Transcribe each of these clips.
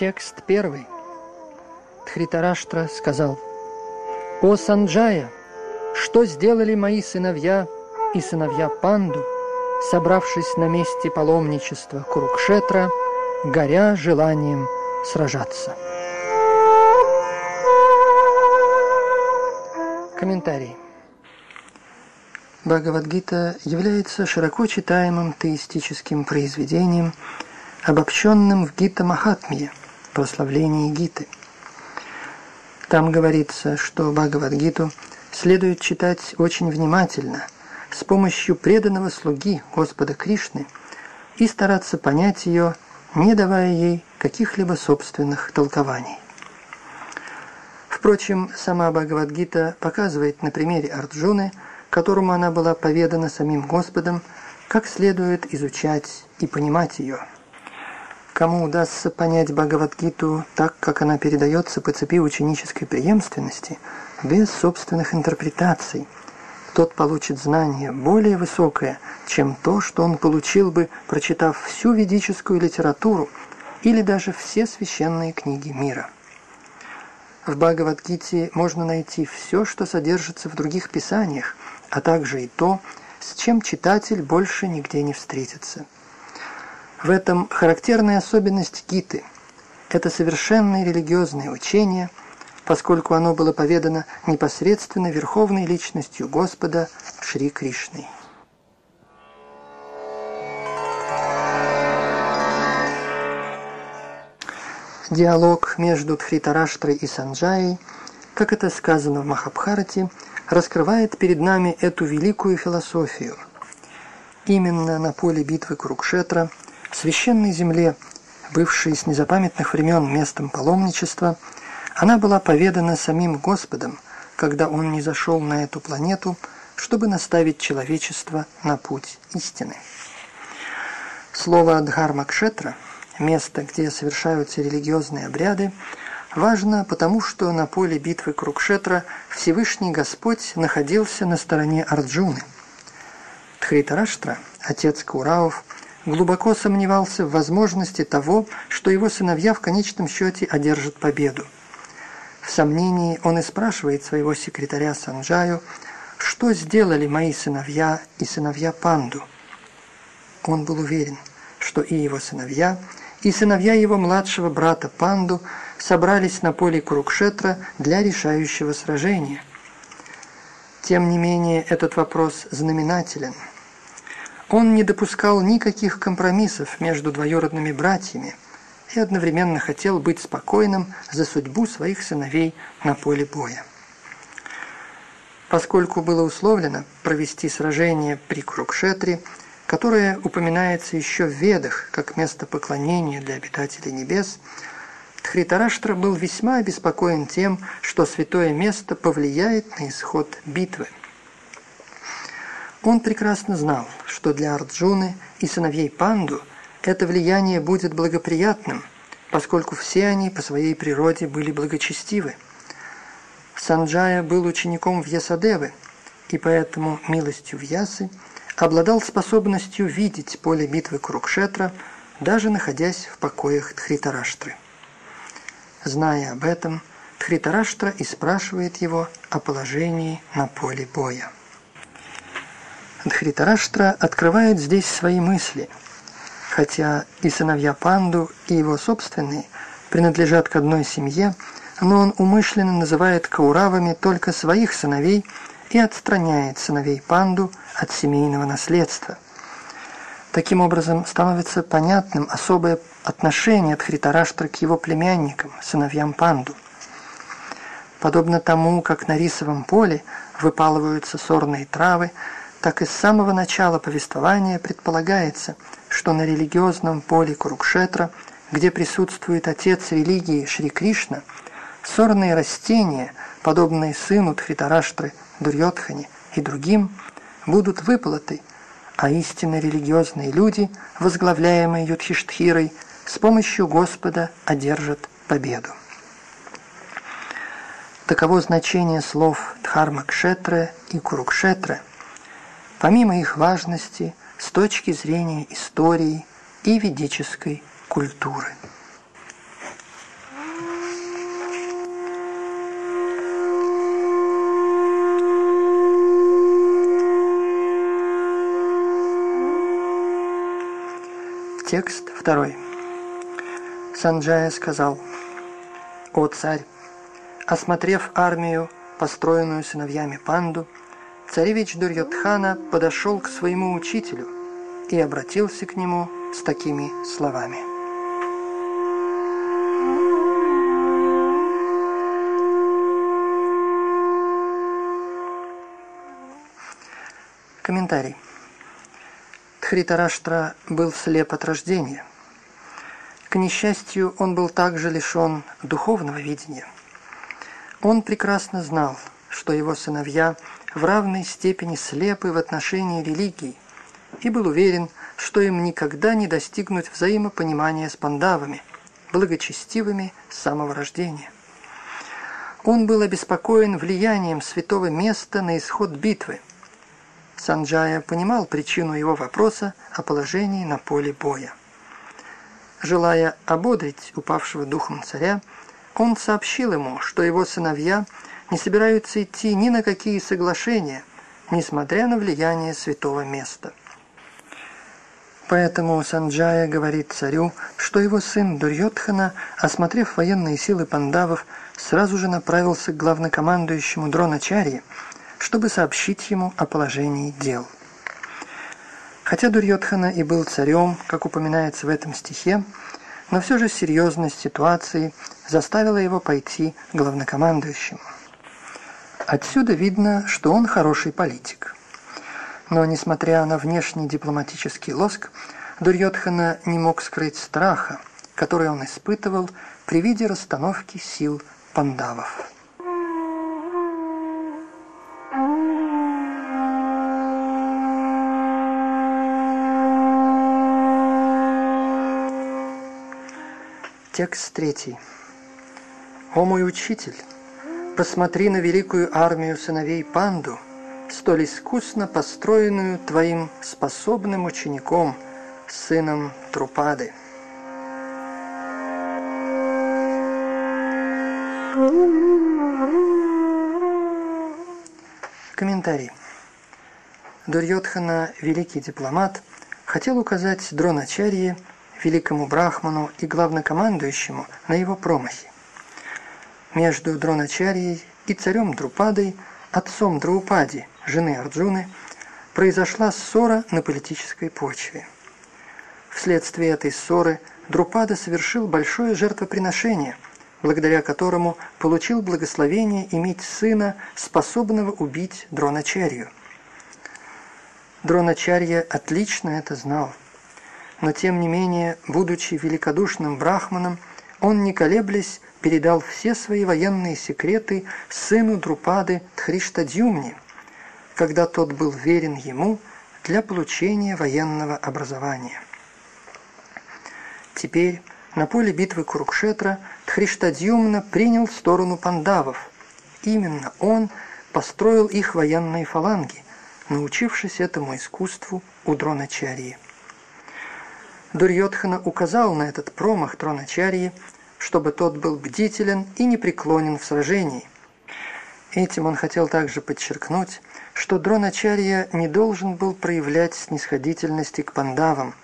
Текст первый. Тхритараштра сказал, «О Санджая, что сделали мои сыновья и сыновья Панду, собравшись на месте паломничества Курукшетра, горя желанием сражаться?» Комментарий. Бхагавадгита является широко читаемым теистическим произведением, обобщенным в Гита Махатмия, прославлении Гиты. Там говорится, что Бхагавадгиту следует читать очень внимательно, с помощью преданного слуги Господа Кришны и стараться понять ее, не давая ей каких-либо собственных толкований. Впрочем, сама Бхагавадгита показывает на примере Арджуны, которому она была поведана самим Господом, как следует изучать и понимать ее. Кому удастся понять Бхагавадгиту так, как она передается по цепи ученической преемственности, без собственных интерпретаций, тот получит знание более высокое, чем то, что он получил бы, прочитав всю ведическую литературу или даже все священные книги мира. В Бхагавадгите можно найти все, что содержится в других писаниях, а также и то, с чем читатель больше нигде не встретится. В этом характерная особенность Гиты. Это совершенное религиозное учение, поскольку оно было поведано непосредственно верховной личностью Господа Шри Кришной. Диалог между Тхритараштрой и Санджаей, как это сказано в Махабхарате, раскрывает перед нами эту великую философию. Именно на поле битвы Курукшетра, в священной земле, бывшей с незапамятных времен местом паломничества, она была поведана самим Господом, когда Он не зашел на эту планету, чтобы наставить человечество на путь истины. Слово «дхармакшетра» место, где совершаются религиозные обряды, важно потому, что на поле битвы Крукшетра Всевышний Господь находился на стороне Арджуны. Тхритараштра, отец Кураув, глубоко сомневался в возможности того, что его сыновья в конечном счете одержат победу. В сомнении он и спрашивает своего секретаря Санджаю, что сделали мои сыновья и сыновья Панду. Он был уверен, что и его сыновья – и сыновья его младшего брата Панду собрались на поле Курукшетра для решающего сражения. Тем не менее, этот вопрос знаменателен. Он не допускал никаких компромиссов между двоюродными братьями и одновременно хотел быть спокойным за судьбу своих сыновей на поле боя. Поскольку было условлено провести сражение при Курукшетре, которое упоминается еще в Ведах как место поклонения для обитателей небес, Тхритараштра был весьма обеспокоен тем, что святое место повлияет на исход битвы. Он прекрасно знал, что для Арджуны и сыновей Панду это влияние будет благоприятным, поскольку все они по своей природе были благочестивы. Санджая был учеником Вьясадевы, и поэтому милостью Вьясы – обладал способностью видеть поле битвы Курукшетра, даже находясь в покоях Тхритараштры. Зная об этом, Тхритараштра и спрашивает его о положении на поле боя. Дхритараштра открывает здесь свои мысли, хотя и сыновья Панду, и его собственные принадлежат к одной семье, но он умышленно называет кауравами только своих сыновей и отстраняет сыновей Панду от семейного наследства. Таким образом, становится понятным особое отношение Дхритараштры к его племянникам, сыновьям Панду. Подобно тому, как на рисовом поле выпалываются сорные травы, так и с самого начала повествования предполагается, что на религиозном поле Курукшетра, где присутствует отец религии Шри Кришна, сорные растения, подобные сыну Тхритараштры, Дурьотхане и другим, будут выплаты, а истинно религиозные люди, возглавляемые Юдхиштхирой, с помощью Господа одержат победу. Таково значение слов Дхармакшетра и Курукшетра – помимо их важности с точки зрения истории и ведической культуры. Текст второй. Санджая сказал, «О царь, осмотрев армию, построенную сыновьями Панду, Царевич Дурьотхана подошел к своему учителю и обратился к нему с такими словами. Комментарий. Тхритараштра был слеп от рождения. К несчастью, он был также лишен духовного видения. Он прекрасно знал, что его сыновья – в равной степени слепы в отношении религии и был уверен, что им никогда не достигнуть взаимопонимания с пандавами, благочестивыми с самого рождения. Он был обеспокоен влиянием святого места на исход битвы. Санджая понимал причину его вопроса о положении на поле боя. Желая ободрить упавшего духом царя, он сообщил ему, что его сыновья – не собираются идти ни на какие соглашения, несмотря на влияние святого места. Поэтому Санджая говорит царю, что его сын Дурьотхана, осмотрев военные силы пандавов, сразу же направился к главнокомандующему Дроначарье, чтобы сообщить ему о положении дел. Хотя Дурьотхана и был царем, как упоминается в этом стихе, но все же серьезность ситуации заставила его пойти к главнокомандующему. Отсюда видно, что он хороший политик. Но, несмотря на внешний дипломатический лоск, Дурьотхана не мог скрыть страха, который он испытывал при виде расстановки сил пандавов. Текст третий. «О мой учитель, посмотри на великую армию сыновей Панду, столь искусно построенную твоим способным учеником, сыном Трупады. Комментарий. Дурьотхана, великий дипломат, хотел указать Дроначарье, великому брахману и главнокомандующему на его промахи между Дроначарьей и царем Друпадой, отцом Драупади, жены Арджуны, произошла ссора на политической почве. Вследствие этой ссоры Друпада совершил большое жертвоприношение, благодаря которому получил благословение иметь сына, способного убить Дроначарью. Дроначарья отлично это знал, но тем не менее, будучи великодушным брахманом, он, не колеблясь, передал все свои военные секреты сыну Друпады Тхриштадюмни, когда тот был верен ему для получения военного образования. Теперь на поле битвы Курукшетра Тхриштадюмна принял сторону пандавов. Именно он построил их военные фаланги, научившись этому искусству у Дроначарьи. Дурьотхана указал на этот промах Дроначарьи, чтобы тот был бдителен и непреклонен в сражении. Этим он хотел также подчеркнуть, что Дроначарья не должен был проявлять снисходительности к пандавам,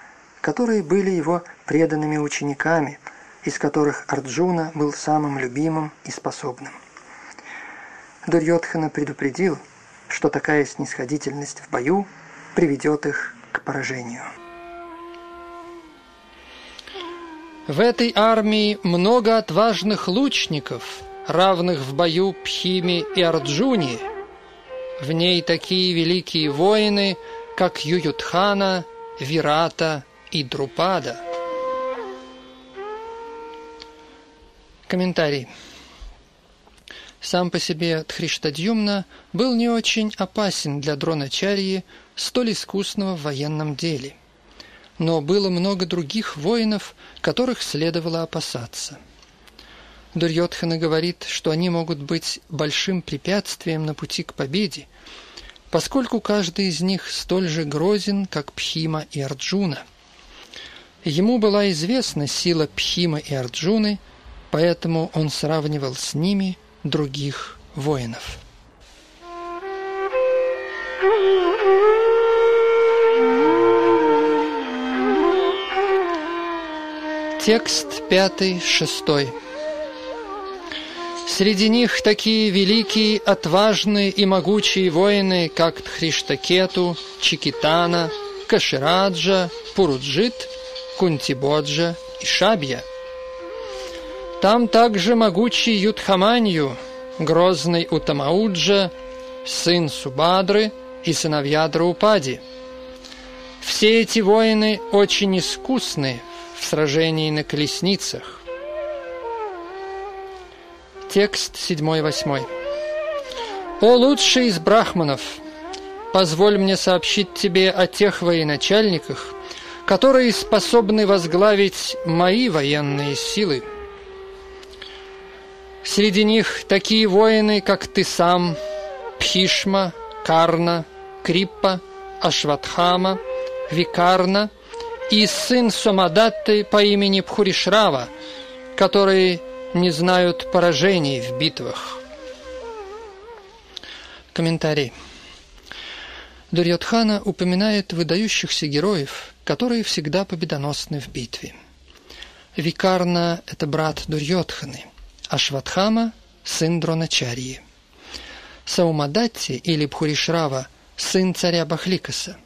которые были его преданными учениками, из которых Арджуна был самым любимым и способным. Дурьотхана предупредил, что такая снисходительность в бою приведет их к поражению. В этой армии много отважных лучников, равных в бою Пхиме и Арджуне. В ней такие великие воины, как Юютхана, Вирата и Друпада. Комментарий. Сам по себе Тхриштадьюмна был не очень опасен для Дроначарьи, столь искусного в военном деле. Но было много других воинов, которых следовало опасаться. Дурьотхана говорит, что они могут быть большим препятствием на пути к победе, поскольку каждый из них столь же грозен, как Пхима и Арджуна. Ему была известна сила Пхима и Арджуны, поэтому он сравнивал с ними – других воинов. Текст пятый, шестой. Среди них такие великие, отважные и могучие воины, как Тхриштакету, Чикитана, Кашираджа, Пуруджит, Кунтибоджа и Шабья – там также могучий Юдхаманью, грозный Утамауджа, сын Субадры и сыновья Драупади. Все эти воины очень искусны в сражении на колесницах. Текст 7-8. «О лучший из брахманов, позволь мне сообщить тебе о тех военачальниках, которые способны возглавить мои военные силы». Среди них такие воины, как ты сам, Пхишма, Карна, Криппа, Ашватхама, Викарна и сын Сомадатты по имени Пхуришрава, которые не знают поражений в битвах. Комментарий. Дурьотхана упоминает выдающихся героев, которые всегда победоносны в битве. Викарна – это брат Дурьотханы – Ашватхама – сын Дроначарьи. Саумадатти или Бхуришрава – сын царя Бахликаса.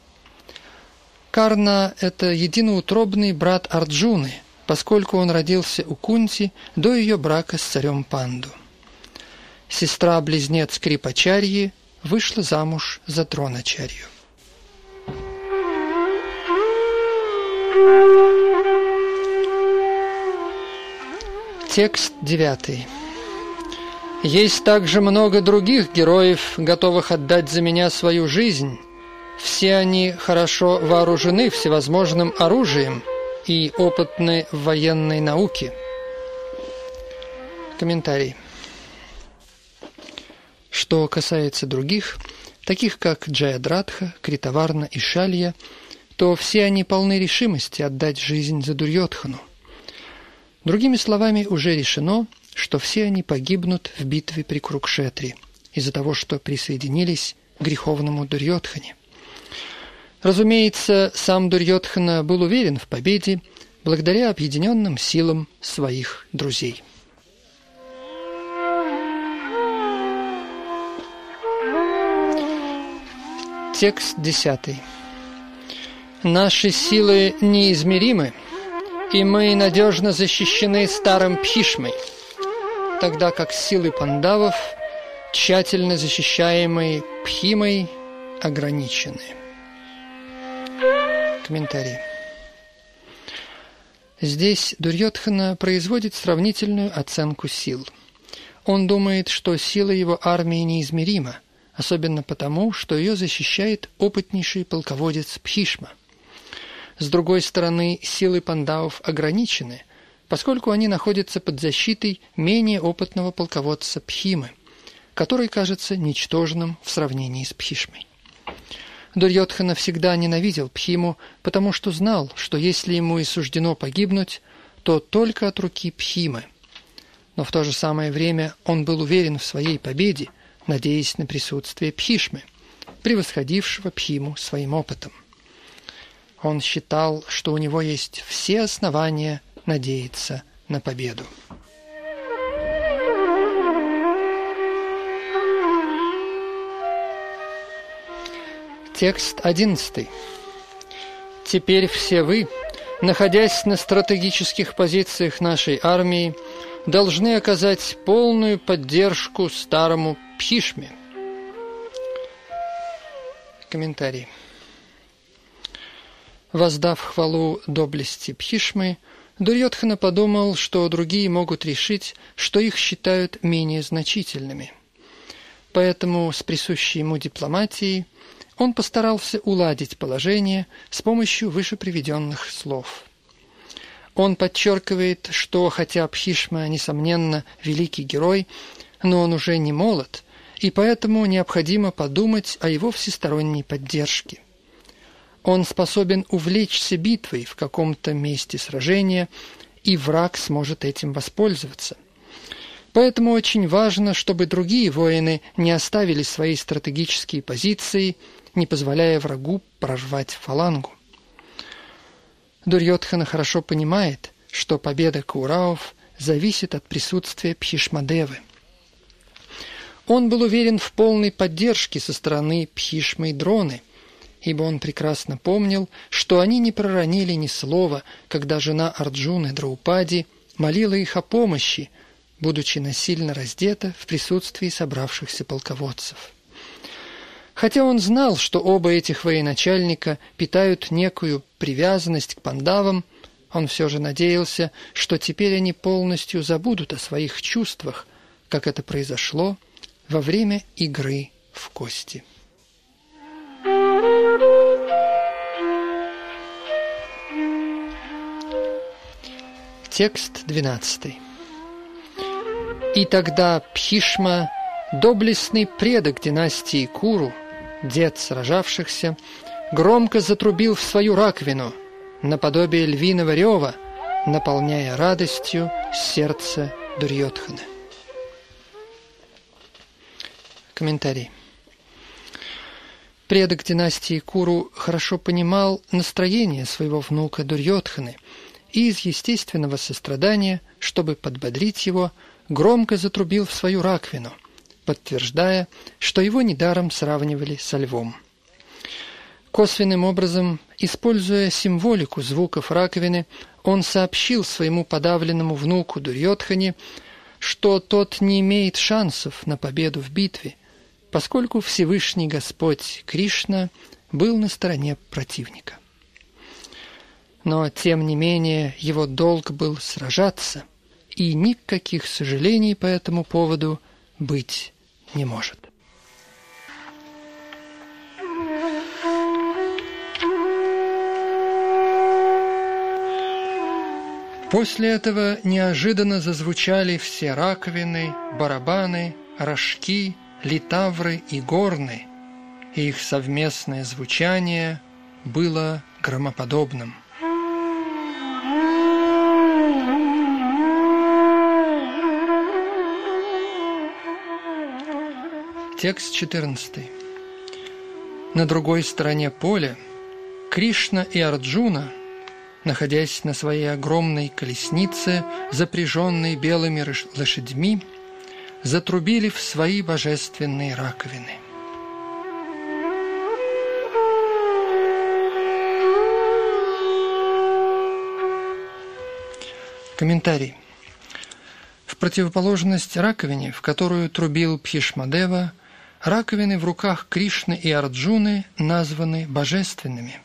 Карна – это единоутробный брат Арджуны, поскольку он родился у Кунти до ее брака с царем Панду. Сестра-близнец Крипачарьи вышла замуж за Дроначарью. Текст девятый. Есть также много других героев, готовых отдать за меня свою жизнь. Все они хорошо вооружены всевозможным оружием и опытны в военной науке. Комментарий. Что касается других, таких как Джаядратха, Критаварна и Шалья, то все они полны решимости отдать жизнь за Дурьотхану. Другими словами, уже решено, что все они погибнут в битве при Крукшетре из-за того, что присоединились к греховному Дурьотхане. Разумеется, сам Дурьотхана был уверен в победе благодаря объединенным силам своих друзей. Текст десятый. Наши силы неизмеримы – и мы надежно защищены старым Пхишмой, тогда как силы пандавов, тщательно защищаемые Пхимой, ограничены. Комментарий. Здесь Дурьотхана производит сравнительную оценку сил. Он думает, что сила его армии неизмерима, особенно потому, что ее защищает опытнейший полководец Пхишма – с другой стороны, силы пандавов ограничены, поскольку они находятся под защитой менее опытного полководца Пхимы, который кажется ничтожным в сравнении с Пхишмой. Дурьотхана всегда ненавидел Пхиму, потому что знал, что если ему и суждено погибнуть, то только от руки Пхимы. Но в то же самое время он был уверен в своей победе, надеясь на присутствие Пхишмы, превосходившего Пхиму своим опытом. Он считал, что у него есть все основания надеяться на победу. Текст 11. Теперь все вы, находясь на стратегических позициях нашей армии, должны оказать полную поддержку старому Пхишме. Комментарий. Воздав хвалу доблести Пхишмы, Дурьотхана подумал, что другие могут решить, что их считают менее значительными. Поэтому с присущей ему дипломатией он постарался уладить положение с помощью выше приведенных слов. Он подчеркивает, что хотя Пхишма, несомненно, великий герой, но он уже не молод, и поэтому необходимо подумать о его всесторонней поддержке. Он способен увлечься битвой в каком-то месте сражения, и враг сможет этим воспользоваться. Поэтому очень важно, чтобы другие воины не оставили свои стратегические позиции не позволяя врагу прорвать фалангу. Дурьотхана хорошо понимает, что победа Каураов зависит от присутствия Пхишмадевы. Он был уверен в полной поддержке со стороны Пхишмы и Дроны, ибо он прекрасно помнил, что они не проронили ни слова, когда жена Арджуны Драупади молила их о помощи, будучи насильно раздета в присутствии собравшихся полководцев. Хотя он знал, что оба этих военачальника питают некую привязанность к пандавам, он все же надеялся, что теперь они полностью забудут о своих чувствах, как это произошло во время игры в кости. Текст 12. И тогда Пхишма, доблестный предок династии Куру, дед сражавшихся, громко затрубил в свою раковину, наподобие львиного рева, наполняя радостью сердце Дурьотхана. Комментарий. Предок династии Куру хорошо понимал настроение своего внука Дурьотханы и из естественного сострадания, чтобы подбодрить его, громко затрубил в свою раковину, подтверждая, что его недаром сравнивали со львом. Косвенным образом, используя символику звуков раковины, он сообщил своему подавленному внуку Дурьотхане, что тот не имеет шансов на победу в битве, поскольку Всевышний Господь Кришна был на стороне противника. Но, тем не менее, его долг был сражаться, и никаких сожалений по этому поводу быть не может. После этого неожиданно зазвучали все раковины, барабаны, рожки, литавры и горны, и их совместное звучание было громоподобным. Текст 14. На другой стороне поля Кришна и Арджуна, находясь на своей огромной колеснице, запряженной белыми лошадьми, затрубили в свои божественные раковины. Комментарий. В противоположность раковине, в которую трубил Пхишмадева, Раковины в руках Кришны и Арджуны названы божественными.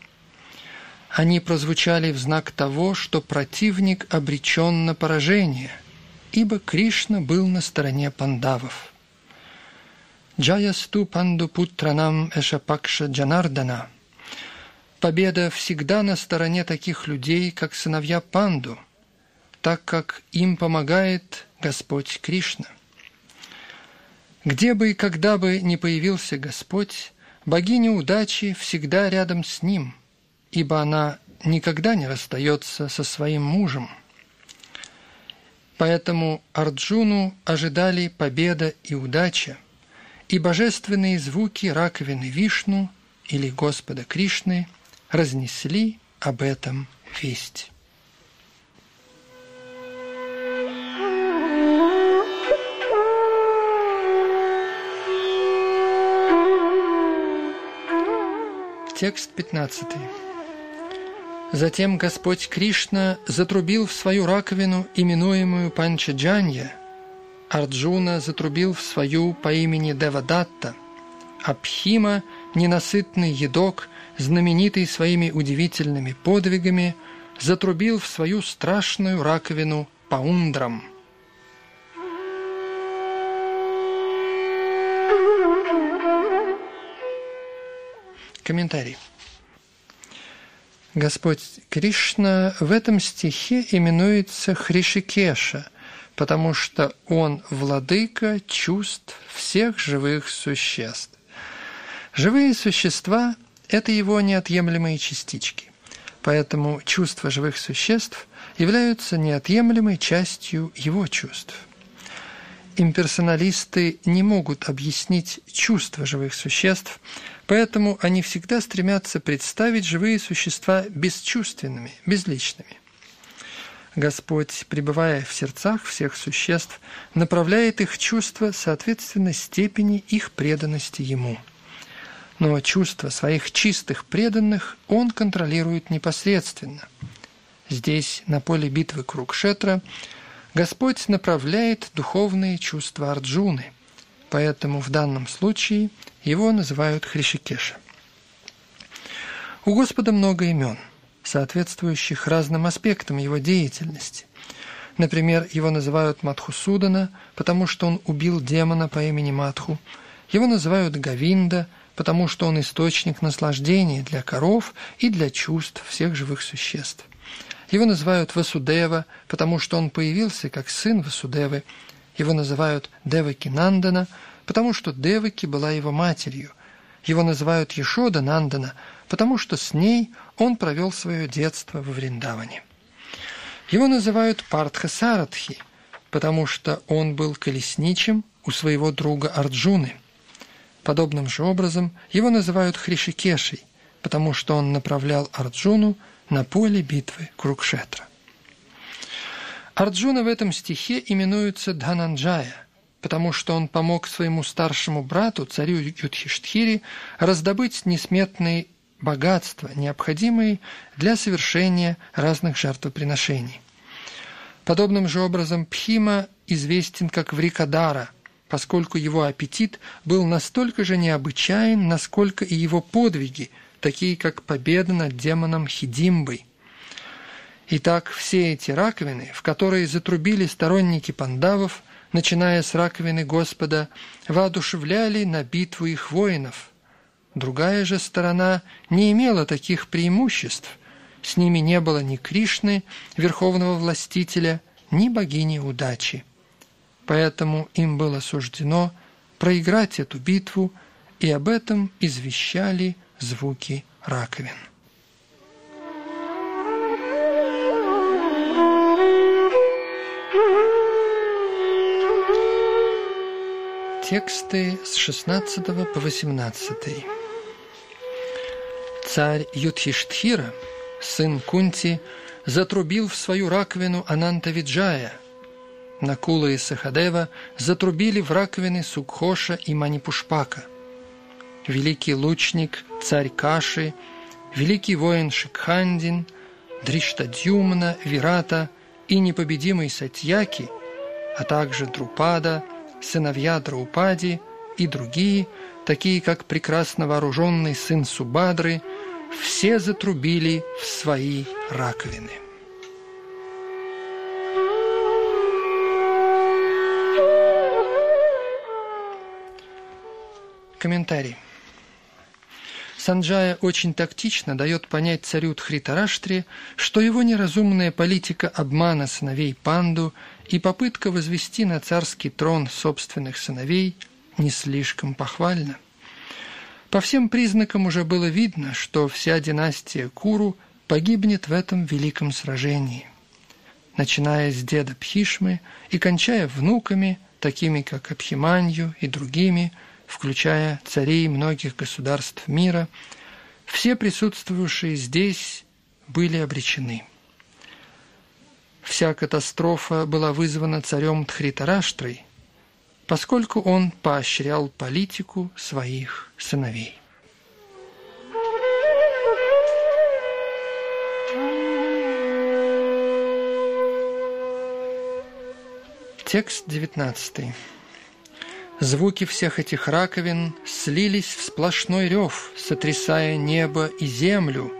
Они прозвучали в знак того, что противник обречен на поражение, ибо Кришна был на стороне пандавов. Джаясту панду путранам эшапакша джанардана. Победа всегда на стороне таких людей, как сыновья панду, так как им помогает Господь Кришна. Где бы и когда бы ни появился Господь, Богиня удачи всегда рядом с ним, ибо она никогда не расстается со своим мужем. Поэтому Арджуну ожидали победа и удача, и божественные звуки раковины Вишну или Господа Кришны разнесли об этом весть. Текст 15. Затем Господь Кришна затрубил в свою раковину, именуемую Панчаджанья. Арджуна затрубил в свою по имени Девадатта. Абхима, ненасытный едок, знаменитый своими удивительными подвигами, затрубил в свою страшную раковину Паундрам – Комментарий. Господь Кришна в этом стихе именуется Хришикеша, потому что Он владыка чувств всех живых существ. Живые существа – это Его неотъемлемые частички, поэтому чувства живых существ являются неотъемлемой частью Его чувств. Имперсоналисты не могут объяснить чувства живых существ – Поэтому они всегда стремятся представить живые существа бесчувственными, безличными. Господь, пребывая в сердцах всех существ, направляет их чувства соответственно степени их преданности Ему. Но чувства своих чистых преданных Он контролирует непосредственно. Здесь, на поле битвы Крукшетра, Господь направляет духовные чувства Арджуны, поэтому в данном случае – его называют Хришикеша. У Господа много имен, соответствующих разным аспектам его деятельности. Например, его называют Мадхусудана, потому что он убил демона по имени Мадху. Его называют Гавинда, потому что он источник наслаждения для коров и для чувств всех живых существ. Его называют Васудева, потому что он появился как сын Васудевы. Его называют Девакинандана, потому что Деваки была его матерью. Его называют Ешода Нандана, потому что с ней он провел свое детство во Вриндаване. Его называют Партха Сарадхи, потому что он был колесничем у своего друга Арджуны. Подобным же образом его называют Хришикешей, потому что он направлял Арджуну на поле битвы Крукшетра. Арджуна в этом стихе именуется Дхананджая – потому что он помог своему старшему брату, царю Юдхиштхири, раздобыть несметные богатства, необходимые для совершения разных жертвоприношений. Подобным же образом Пхима известен как Врикадара, поскольку его аппетит был настолько же необычайен, насколько и его подвиги, такие как победа над демоном Хидимбой. Итак, все эти раковины, в которые затрубили сторонники пандавов, начиная с раковины Господа, воодушевляли на битву их воинов. Другая же сторона не имела таких преимуществ. С ними не было ни Кришны, верховного властителя, ни богини удачи. Поэтому им было суждено проиграть эту битву, и об этом извещали звуки раковин. Тексты с 16 по 18. Царь Юдхиштхира, сын Кунти, затрубил в свою раковину Ананта Виджая. Накула и Сахадева затрубили в раковины Сукхоша и Манипушпака. Великий лучник, царь Каши, великий воин Шикхандин, Дриштадюмна, Вирата и непобедимый Сатьяки, а также Друпада – сыновья Драупади и другие, такие как прекрасно вооруженный сын Субадры, все затрубили в свои раковины. Комментарий. Санджая очень тактично дает понять царю Тхритараштре, что его неразумная политика обмана сыновей Панду и попытка возвести на царский трон собственных сыновей не слишком похвальна. По всем признакам уже было видно, что вся династия Куру погибнет в этом великом сражении. Начиная с деда Пхишмы и кончая внуками, такими как Абхиманью и другими, включая царей многих государств мира, все присутствующие здесь были обречены. Вся катастрофа была вызвана царем Тхритараштрой, поскольку он поощрял политику своих сыновей. Текст 19. Звуки всех этих раковин слились в сплошной рев, сотрясая небо и землю,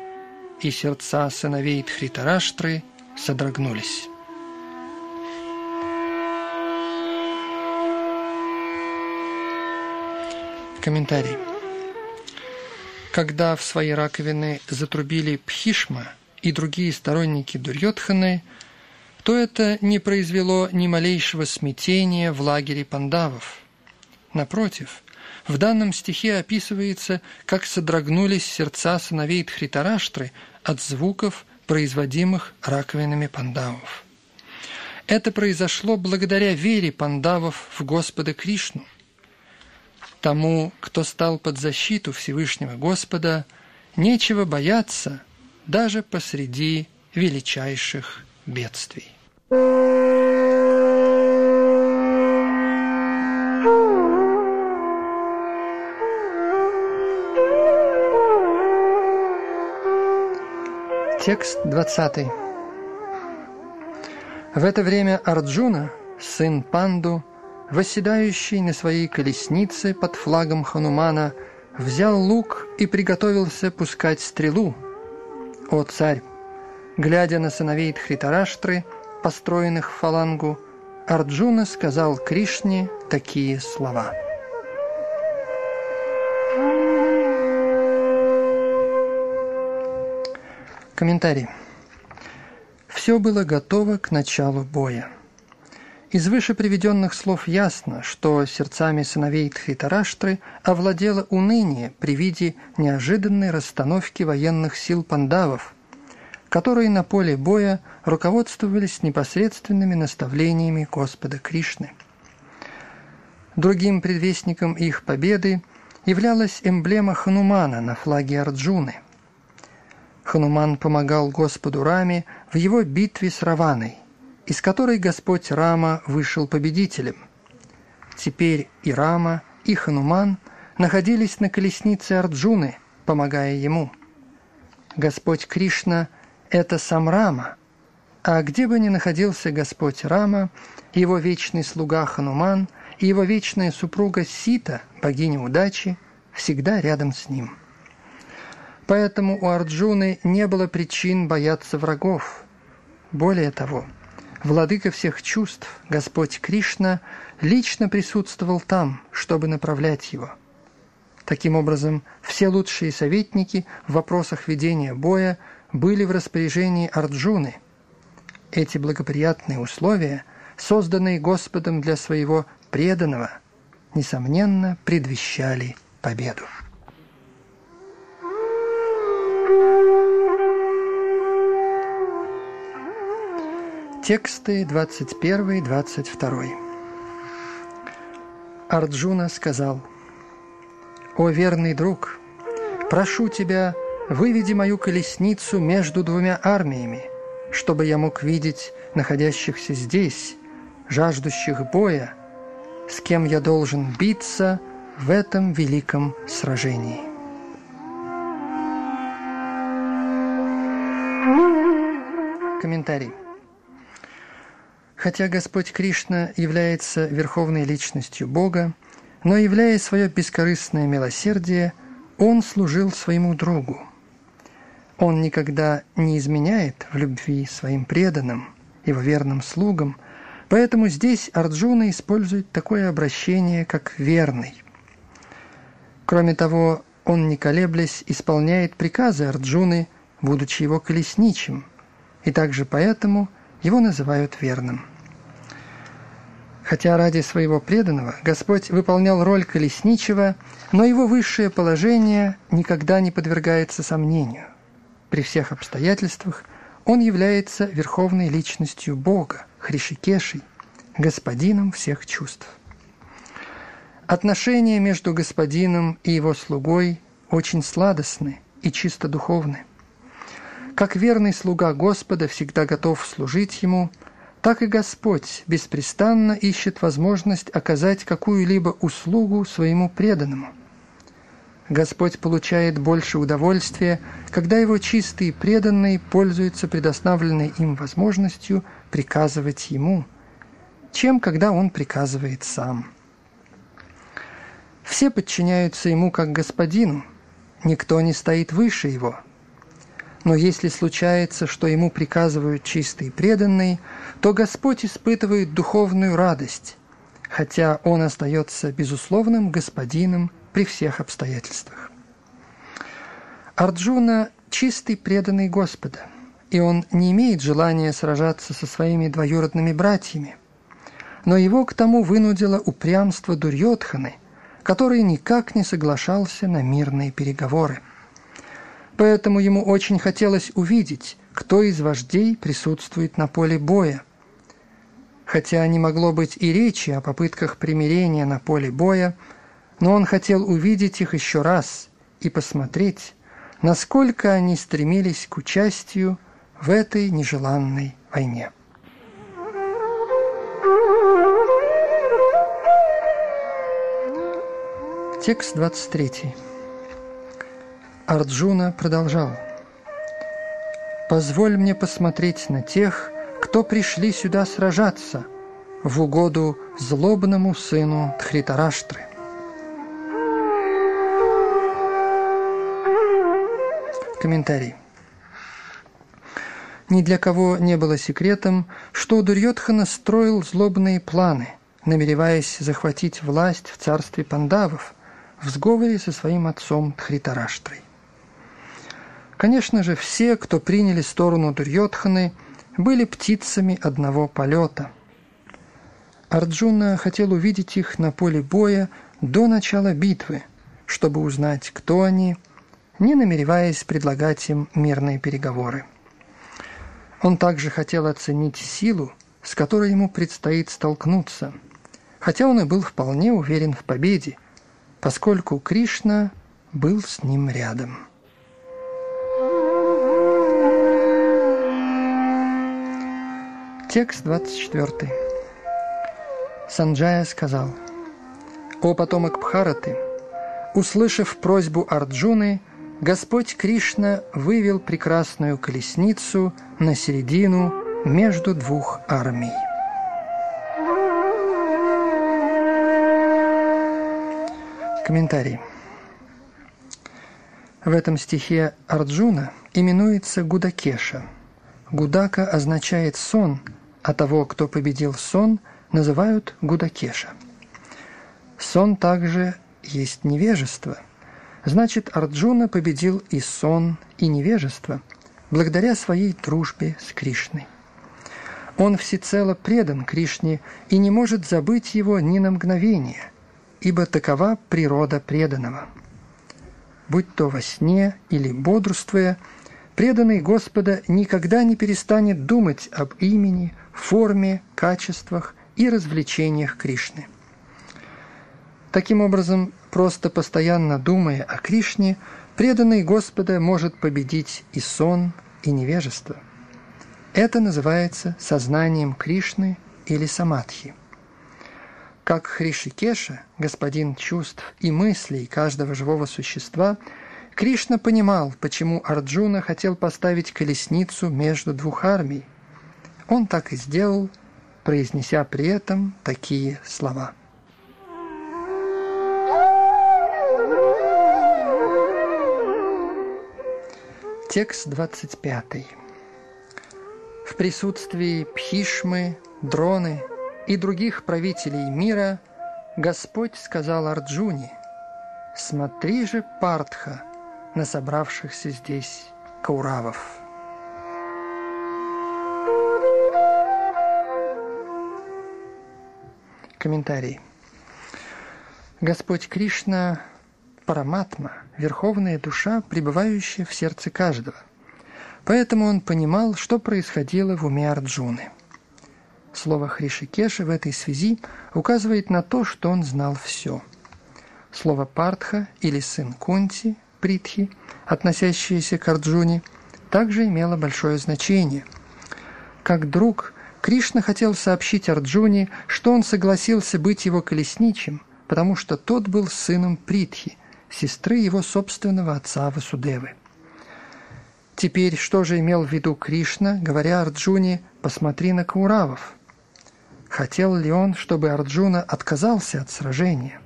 и сердца сыновей Тхритараштры содрогнулись. Комментарий. Когда в свои раковины затрубили Пхишма и другие сторонники Дурьотханы, то это не произвело ни малейшего смятения в лагере пандавов. Напротив, в данном стихе описывается, как содрогнулись сердца сыновей Тхритараштры от звуков, производимых раковинами пандавов. Это произошло благодаря вере пандавов в Господа Кришну – Тому, кто стал под защиту Всевышнего Господа, нечего бояться даже посреди величайших бедствий. Текст 20. В это время Арджуна, сын Панду, восседающий на своей колеснице под флагом Ханумана, взял лук и приготовился пускать стрелу. «О, царь!» Глядя на сыновей Тхритараштры, построенных в фалангу, Арджуна сказал Кришне такие слова. Комментарий. Все было готово к началу боя. Из выше приведенных слов ясно, что сердцами сыновей Тхитараштры овладело уныние при виде неожиданной расстановки военных сил пандавов, которые на поле боя руководствовались непосредственными наставлениями Господа Кришны. Другим предвестником их победы являлась эмблема Ханумана на флаге Арджуны. Хануман помогал Господу Раме в его битве с Раваной – из которой Господь Рама вышел победителем. Теперь и Рама, и Хануман находились на колеснице Арджуны, помогая ему. Господь Кришна – это сам Рама, а где бы ни находился Господь Рама, его вечный слуга Хануман и его вечная супруга Сита, богиня удачи, всегда рядом с ним. Поэтому у Арджуны не было причин бояться врагов. Более того – Владыка всех чувств, Господь Кришна, лично присутствовал там, чтобы направлять его. Таким образом, все лучшие советники в вопросах ведения боя были в распоряжении Арджуны. Эти благоприятные условия, созданные Господом для своего преданного, несомненно, предвещали победу. Тексты 21-22. Арджуна сказал, «О верный друг, прошу тебя, выведи мою колесницу между двумя армиями, чтобы я мог видеть находящихся здесь, жаждущих боя, с кем я должен биться в этом великом сражении». Комментарий. Хотя Господь Кришна является верховной личностью Бога, но являя свое бескорыстное милосердие, Он служил своему другу. Он никогда не изменяет в любви своим преданным, его верным слугам, поэтому здесь Арджуна использует такое обращение, как «верный». Кроме того, он, не колеблясь, исполняет приказы Арджуны, будучи его колесничим, и также поэтому – его называют верным. Хотя ради своего преданного Господь выполнял роль колесничего, но его высшее положение никогда не подвергается сомнению. При всех обстоятельствах он является верховной личностью Бога, Хришикешей, господином всех чувств. Отношения между господином и его слугой очень сладостны и чисто духовны. Как верный слуга Господа всегда готов служить ему – так и Господь беспрестанно ищет возможность оказать какую-либо услугу своему преданному. Господь получает больше удовольствия, когда его чистые преданные пользуются предоставленной им возможностью приказывать ему, чем когда он приказывает сам. Все подчиняются ему как господину, никто не стоит выше его – но если случается, что ему приказывают чистые преданные, то Господь испытывает духовную радость, хотя он остается безусловным господином при всех обстоятельствах. Арджуна – чистый преданный Господа, и он не имеет желания сражаться со своими двоюродными братьями, но его к тому вынудило упрямство Дурьотханы, который никак не соглашался на мирные переговоры поэтому ему очень хотелось увидеть, кто из вождей присутствует на поле боя. Хотя не могло быть и речи о попытках примирения на поле боя, но он хотел увидеть их еще раз и посмотреть, насколько они стремились к участию в этой нежеланной войне. Текст 23. Арджуна продолжал. «Позволь мне посмотреть на тех, кто пришли сюда сражаться в угоду злобному сыну Тхритараштры». Комментарий. Ни для кого не было секретом, что Дурьотхана строил злобные планы, намереваясь захватить власть в царстве пандавов в сговоре со своим отцом Тхритараштрой. Конечно же, все, кто приняли сторону Дурьотханы, были птицами одного полета. Арджуна хотел увидеть их на поле боя до начала битвы, чтобы узнать, кто они, не намереваясь предлагать им мирные переговоры. Он также хотел оценить силу, с которой ему предстоит столкнуться, хотя он и был вполне уверен в победе, поскольку Кришна был с ним рядом. Текст 24. Санджая сказал, «О потомок Бхараты, услышав просьбу Арджуны, Господь Кришна вывел прекрасную колесницу на середину между двух армий. Комментарий. В этом стихе Арджуна именуется Гудакеша. Гудака означает сон – а того, кто победил сон, называют Гудакеша. Сон также есть невежество. Значит, Арджуна победил и сон, и невежество, благодаря своей дружбе с Кришной. Он всецело предан Кришне и не может забыть его ни на мгновение, ибо такова природа преданного. Будь то во сне или бодрствуя, преданный Господа никогда не перестанет думать об имени, форме, качествах и развлечениях Кришны. Таким образом, просто постоянно думая о Кришне, преданный Господа может победить и сон, и невежество. Это называется сознанием Кришны или самадхи. Как Хришикеша, господин чувств и мыслей каждого живого существа, Кришна понимал, почему Арджуна хотел поставить колесницу между двух армий – он так и сделал, произнеся при этом такие слова. Текст 25. В присутствии Пхишмы, Дроны и других правителей мира Господь сказал Арджуне, «Смотри же, Партха, на собравшихся здесь кауравов». Комментарий. Господь Кришна – Параматма, верховная душа, пребывающая в сердце каждого. Поэтому он понимал, что происходило в уме Арджуны. Слово Хришикеша в этой связи указывает на то, что он знал все. Слово Партха или сын Кунти, Притхи, относящееся к Арджуне, также имело большое значение. Как друг, Кришна хотел сообщить Арджуне, что он согласился быть его колесничим, потому что тот был сыном Притхи, сестры его собственного отца Васудевы. Теперь что же имел в виду Кришна, говоря Арджуне «посмотри на Кауравов»? Хотел ли он, чтобы Арджуна отказался от сражения?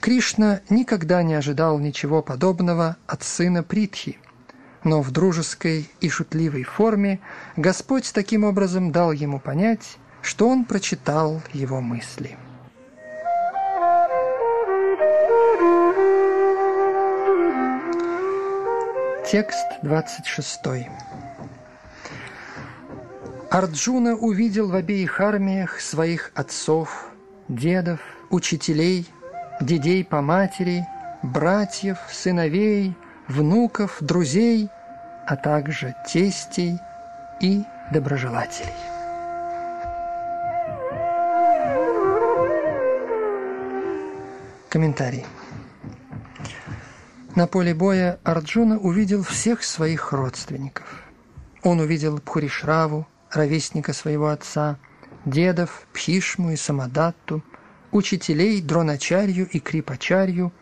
Кришна никогда не ожидал ничего подобного от сына Притхи, но в дружеской и шутливой форме Господь таким образом дал ему понять, что он прочитал его мысли. Текст 26. Арджуна увидел в обеих армиях своих отцов, дедов, учителей, дедей по матери, братьев, сыновей, внуков, друзей, а также тестей и доброжелателей. Комментарий. На поле боя Арджуна увидел всех своих родственников. Он увидел Пхуришраву, ровесника своего отца, дедов Пхишму и Самадатту, учителей Дроначарью и Крипачарью,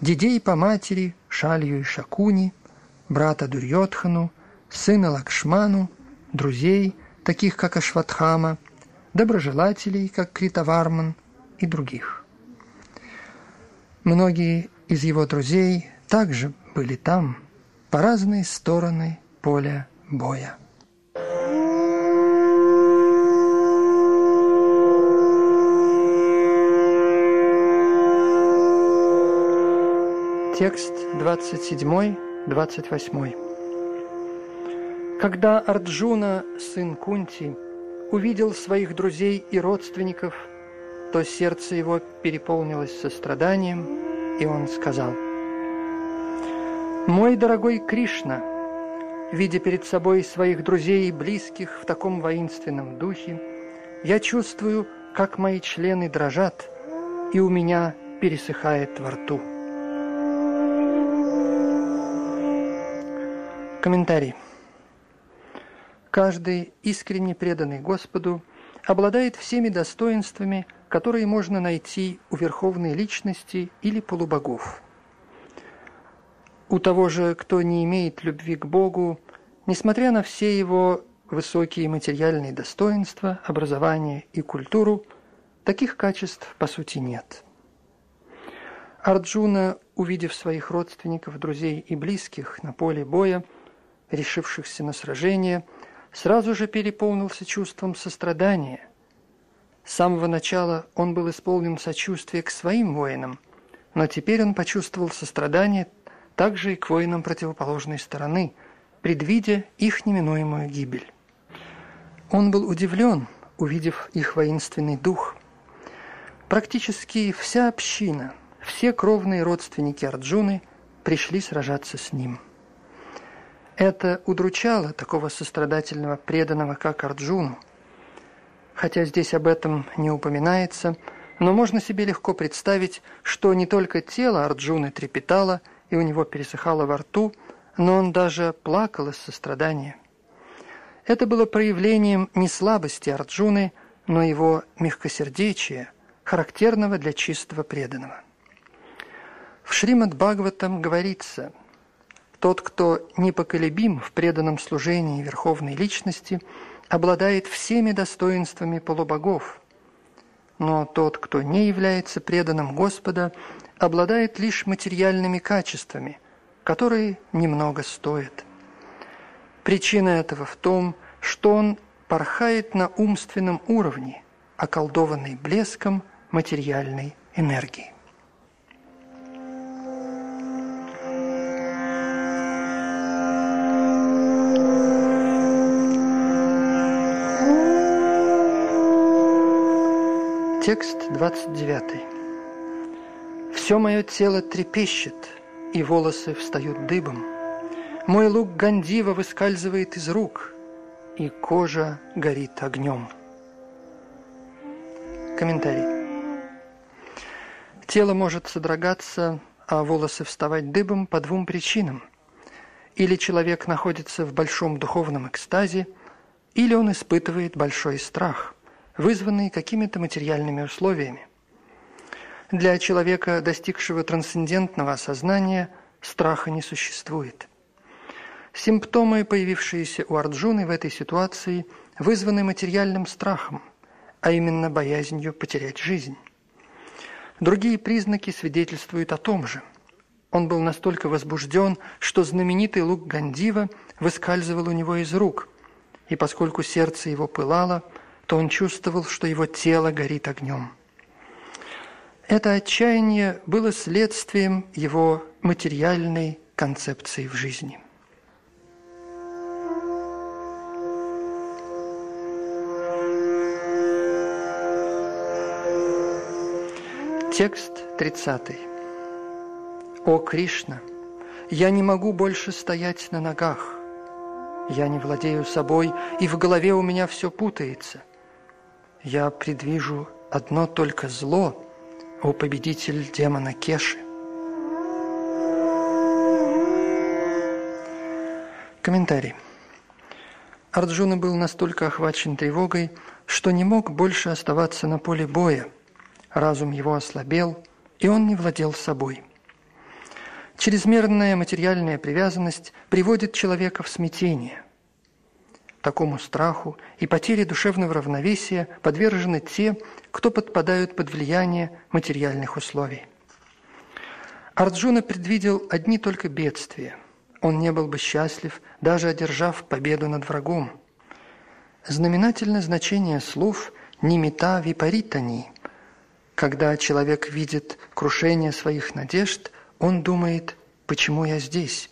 дедей по матери Шалью и Шакуни, брата Дурьотхану, сына Лакшману, друзей, таких как Ашватхама, доброжелателей, как Критаварман и других. Многие из его друзей также были там, по разные стороны поля боя. Текст 27-28. Когда Арджуна, сын Кунти, увидел своих друзей и родственников, то сердце его переполнилось состраданием, и он сказал – мой дорогой Кришна, видя перед собой своих друзей и близких в таком воинственном духе, я чувствую, как мои члены дрожат, и у меня пересыхает во рту. Комментарий. Каждый искренне преданный Господу обладает всеми достоинствами, которые можно найти у верховной личности или полубогов – у того же, кто не имеет любви к Богу, несмотря на все его высокие материальные достоинства, образование и культуру, таких качеств по сути нет. Арджуна, увидев своих родственников, друзей и близких на поле боя, решившихся на сражение, сразу же переполнился чувством сострадания. С самого начала он был исполнен сочувствия к своим воинам, но теперь он почувствовал сострадание также и к воинам противоположной стороны, предвидя их неминуемую гибель. Он был удивлен, увидев их воинственный дух. Практически вся община, все кровные родственники Арджуны пришли сражаться с ним. Это удручало такого сострадательного преданного, как Арджуну. Хотя здесь об этом не упоминается, но можно себе легко представить, что не только тело Арджуны трепетало – и у него пересыхало во рту, но он даже плакал из сострадания. Это было проявлением не слабости Арджуны, но его мягкосердечия, характерного для чистого преданного. В Шримад Бхагаватам говорится, «Тот, кто непоколебим в преданном служении Верховной Личности, обладает всеми достоинствами полубогов, но тот, кто не является преданным Господа, обладает лишь материальными качествами, которые немного стоят. Причина этого в том, что он порхает на умственном уровне, околдованный блеском материальной энергии. Текст 29. «Все мое тело трепещет, и волосы встают дыбом. Мой лук Гандива выскальзывает из рук, и кожа горит огнем». Комментарий. Тело может содрогаться, а волосы вставать дыбом по двум причинам. Или человек находится в большом духовном экстазе, или он испытывает большой страх – вызванные какими-то материальными условиями. Для человека, достигшего трансцендентного осознания, страха не существует. Симптомы, появившиеся у Арджуны в этой ситуации, вызваны материальным страхом, а именно боязнью потерять жизнь. Другие признаки свидетельствуют о том же. Он был настолько возбужден, что знаменитый лук Гандива выскальзывал у него из рук, и поскольку сердце его пылало – то он чувствовал, что его тело горит огнем. Это отчаяние было следствием его материальной концепции в жизни. Текст 30. «О Кришна, я не могу больше стоять на ногах. Я не владею собой, и в голове у меня все путается я предвижу одно только зло, о победитель демона Кеши. Комментарий. Арджуна был настолько охвачен тревогой, что не мог больше оставаться на поле боя. Разум его ослабел, и он не владел собой. Чрезмерная материальная привязанность приводит человека в смятение – Такому страху и потере душевного равновесия подвержены те, кто подпадают под влияние материальных условий. Арджуна предвидел одни только бедствия. Он не был бы счастлив, даже одержав победу над врагом. Знаменательное значение слов «нимита випаритани». Когда человек видит крушение своих надежд, он думает «почему я здесь?».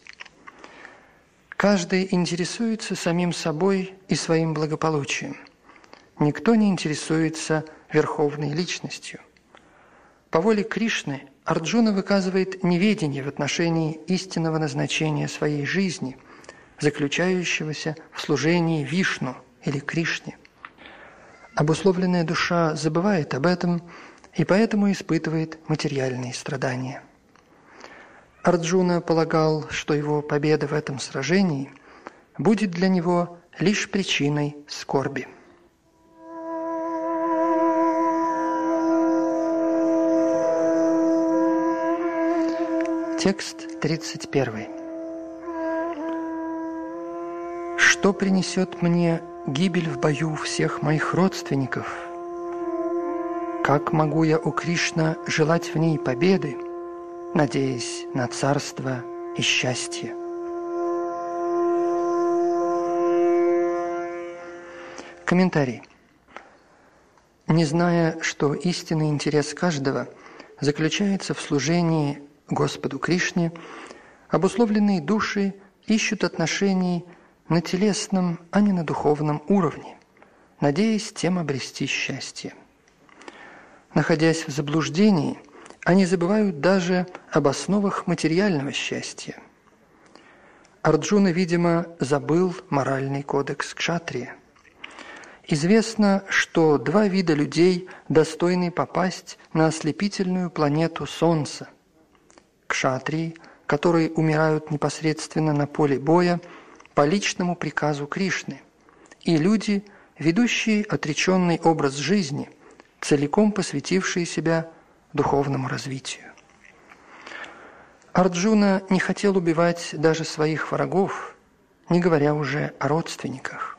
Каждый интересуется самим собой и своим благополучием. Никто не интересуется верховной личностью. По воле Кришны Арджуна выказывает неведение в отношении истинного назначения своей жизни, заключающегося в служении Вишну или Кришне. Обусловленная душа забывает об этом и поэтому испытывает материальные страдания. Арджуна полагал, что его победа в этом сражении будет для него лишь причиной скорби. Текст 31. Что принесет мне гибель в бою всех моих родственников? Как могу я, у Кришна, желать в ней победы – надеясь на царство и счастье. Комментарий. Не зная, что истинный интерес каждого заключается в служении Господу Кришне, обусловленные души ищут отношений на телесном, а не на духовном уровне, надеясь тем обрести счастье. Находясь в заблуждении – они забывают даже об основах материального счастья. Арджуна, видимо, забыл моральный кодекс Кшатрия. Известно, что два вида людей достойны попасть на ослепительную планету Солнца. Кшатрии, которые умирают непосредственно на поле боя по личному приказу Кришны, и люди, ведущие отреченный образ жизни, целиком посвятившие себя духовному развитию. Арджуна не хотел убивать даже своих врагов, не говоря уже о родственниках.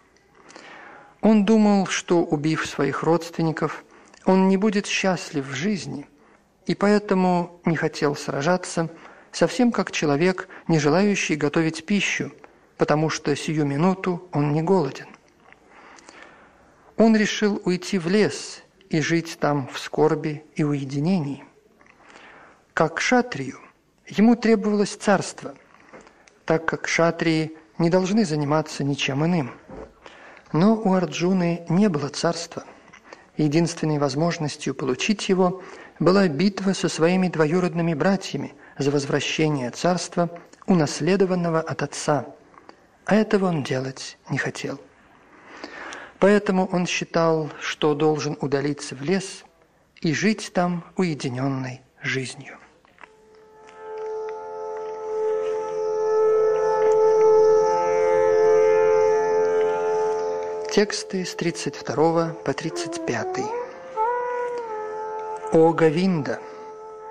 Он думал, что, убив своих родственников, он не будет счастлив в жизни, и поэтому не хотел сражаться, совсем как человек, не желающий готовить пищу, потому что сию минуту он не голоден. Он решил уйти в лес и жить там в скорби и уединении. Как шатрию ему требовалось царство, так как шатрии не должны заниматься ничем иным. Но у Арджуны не было царства. Единственной возможностью получить его была битва со своими двоюродными братьями за возвращение царства, унаследованного от отца, а этого он делать не хотел. Поэтому он считал, что должен удалиться в лес и жить там уединенной жизнью. Тексты с 32 по 35. «О Гавинда,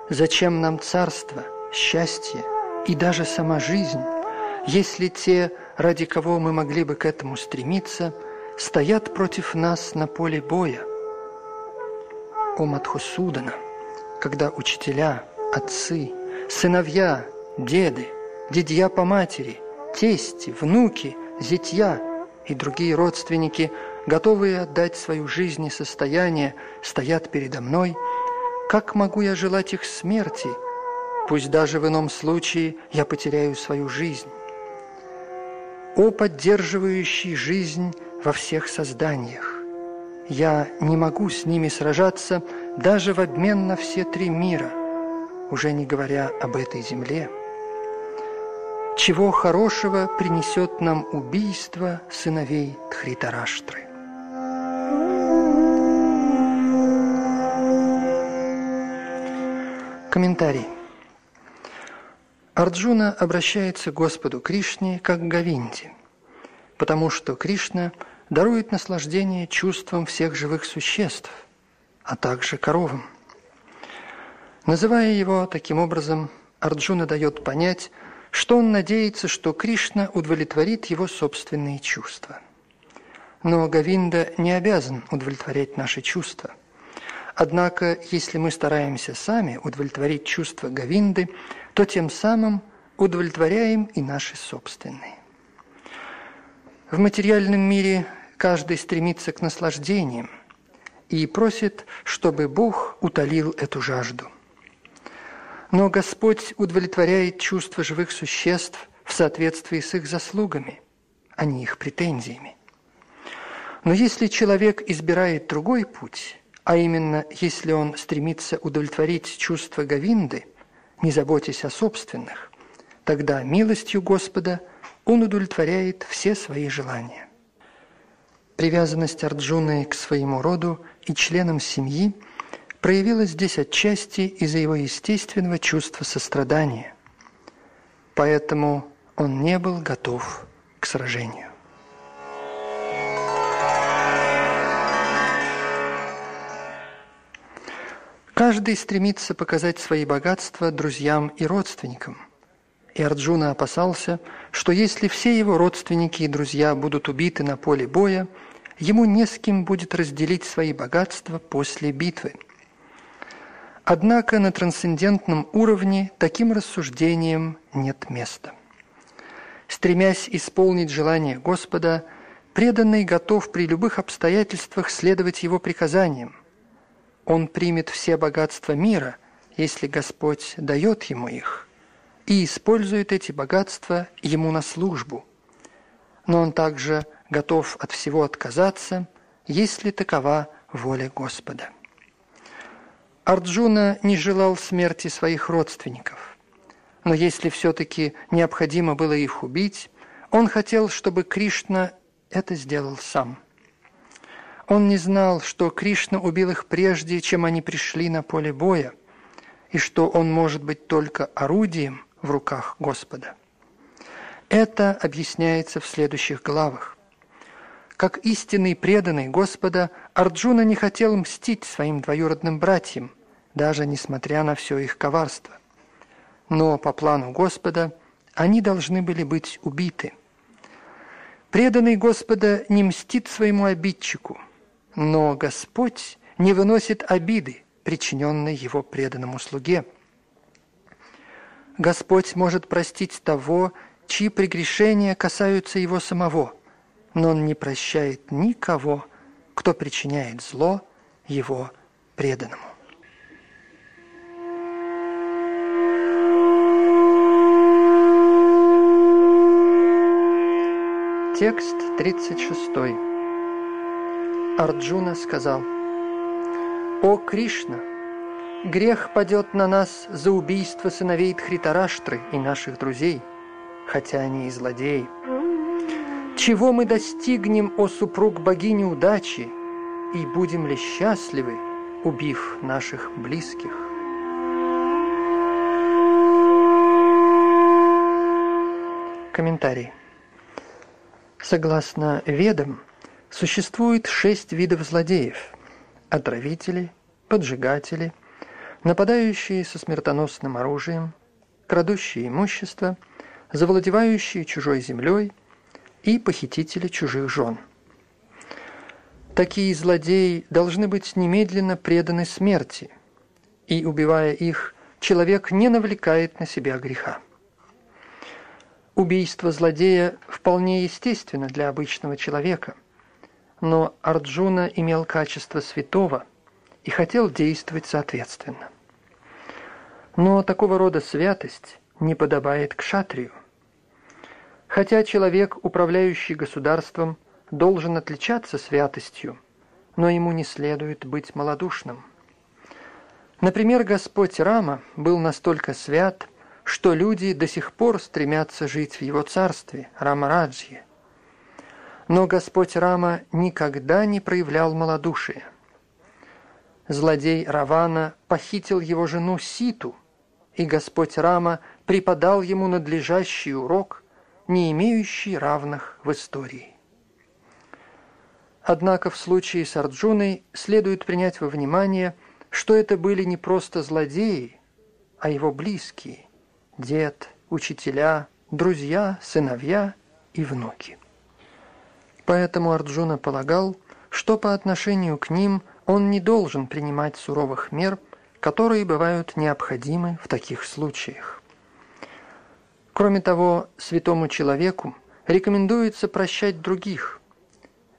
зачем нам царство, счастье и даже сама жизнь, если те, ради кого мы могли бы к этому стремиться, стоят против нас на поле боя? О Мадхусудана, когда учителя, отцы, сыновья, деды, дедья по матери, тести, внуки, зятья – и другие родственники, готовые отдать свою жизнь и состояние, стоят передо мной, как могу я желать их смерти, пусть даже в ином случае я потеряю свою жизнь? О поддерживающий жизнь во всех созданиях! Я не могу с ними сражаться даже в обмен на все три мира, уже не говоря об этой земле – чего хорошего принесет нам убийство сыновей Тхритараштры. Комментарий. Арджуна обращается к Господу Кришне как к Гавинде, потому что Кришна дарует наслаждение чувствам всех живых существ, а также коровам. Называя его таким образом, Арджуна дает понять, что он надеется, что Кришна удовлетворит его собственные чувства. Но Гавинда не обязан удовлетворять наши чувства. Однако, если мы стараемся сами удовлетворить чувства Гавинды, то тем самым удовлетворяем и наши собственные. В материальном мире каждый стремится к наслаждениям и просит, чтобы Бог утолил эту жажду – но Господь удовлетворяет чувства живых существ в соответствии с их заслугами, а не их претензиями. Но если человек избирает другой путь, а именно если он стремится удовлетворить чувства Гавинды, не заботясь о собственных, тогда милостью Господа он удовлетворяет все свои желания. Привязанность Арджуны к своему роду и членам семьи – проявилось здесь отчасти из-за его естественного чувства сострадания. Поэтому он не был готов к сражению. Каждый стремится показать свои богатства друзьям и родственникам. И Арджуна опасался, что если все его родственники и друзья будут убиты на поле боя, ему не с кем будет разделить свои богатства после битвы – Однако на трансцендентном уровне таким рассуждениям нет места. Стремясь исполнить желание Господа, преданный готов при любых обстоятельствах следовать Его приказаниям. Он примет все богатства мира, если Господь дает ему их, и использует эти богатства ему на службу. Но он также готов от всего отказаться, если такова воля Господа. Арджуна не желал смерти своих родственников. Но если все-таки необходимо было их убить, он хотел, чтобы Кришна это сделал сам. Он не знал, что Кришна убил их прежде, чем они пришли на поле боя, и что он может быть только орудием в руках Господа. Это объясняется в следующих главах. Как истинный преданный Господа, Арджуна не хотел мстить своим двоюродным братьям, даже несмотря на все их коварство. Но по плану Господа они должны были быть убиты. Преданный Господа не мстит своему обидчику, но Господь не выносит обиды, причиненной его преданному слуге. Господь может простить того, чьи прегрешения касаются его самого – но он не прощает никого, кто причиняет зло его преданному. Текст 36. Арджуна сказал, «О Кришна! Грех падет на нас за убийство сыновей Дхритараштры и наших друзей, хотя они и злодеи. Чего мы достигнем, о супруг богини удачи, и будем ли счастливы, убив наших близких?» Комментарий. Согласно Ведам, существует шесть видов злодеев – отравители, поджигатели, нападающие со смертоносным оружием, крадущие имущество, завладевающие чужой землей и похитители чужих жен. Такие злодеи должны быть немедленно преданы смерти, и, убивая их, человек не навлекает на себя греха. Убийство злодея вполне естественно для обычного человека, но Арджуна имел качество святого и хотел действовать соответственно. Но такого рода святость не подобает к шатрию. Хотя человек, управляющий государством, должен отличаться святостью, но ему не следует быть малодушным. Например, Господь Рама был настолько свят, что люди до сих пор стремятся жить в его царстве, Рамараджье. Но Господь Рама никогда не проявлял малодушия. Злодей Равана похитил его жену Ситу, и Господь Рама преподал ему надлежащий урок, не имеющий равных в истории. Однако в случае с Арджуной следует принять во внимание, что это были не просто злодеи, а его близкие – дед, учителя, друзья, сыновья и внуки. Поэтому Арджуна полагал, что по отношению к ним он не должен принимать суровых мер, которые бывают необходимы в таких случаях. Кроме того, святому человеку рекомендуется прощать других,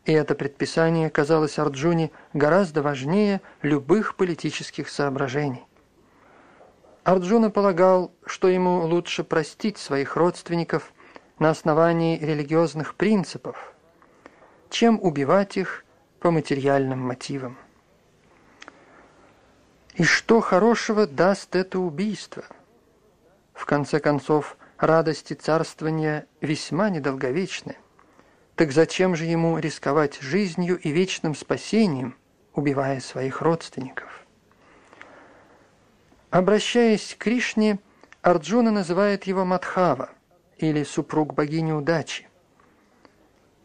и это предписание казалось Арджуне гораздо важнее любых политических соображений. Арджуна полагал, что ему лучше простить своих родственников на основании религиозных принципов, чем убивать их по материальным мотивам. И что хорошего даст это убийство? В конце концов, радости царствования весьма недолговечны. Так зачем же ему рисковать жизнью и вечным спасением, убивая своих родственников? Обращаясь к Кришне, Арджуна называет его Мадхава, или супруг богини удачи.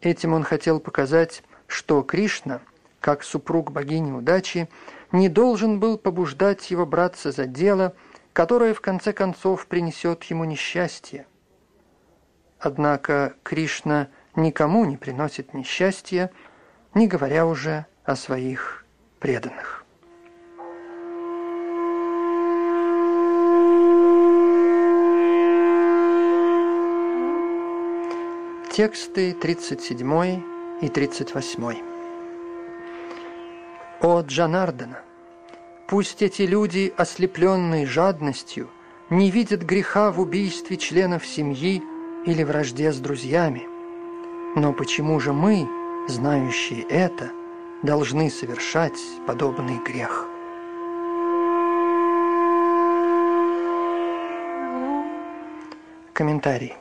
Этим он хотел показать, что Кришна, как супруг богини удачи, не должен был побуждать его браться за дело, которое в конце концов принесет ему несчастье. Однако Кришна никому не приносит несчастья, не говоря уже о своих преданных. Тексты 37 и 38. О Джанардана! Пусть эти люди, ослепленные жадностью, не видят греха в убийстве членов семьи или вражде с друзьями. Но почему же мы, знающие это, должны совершать подобный грех? Комментарий.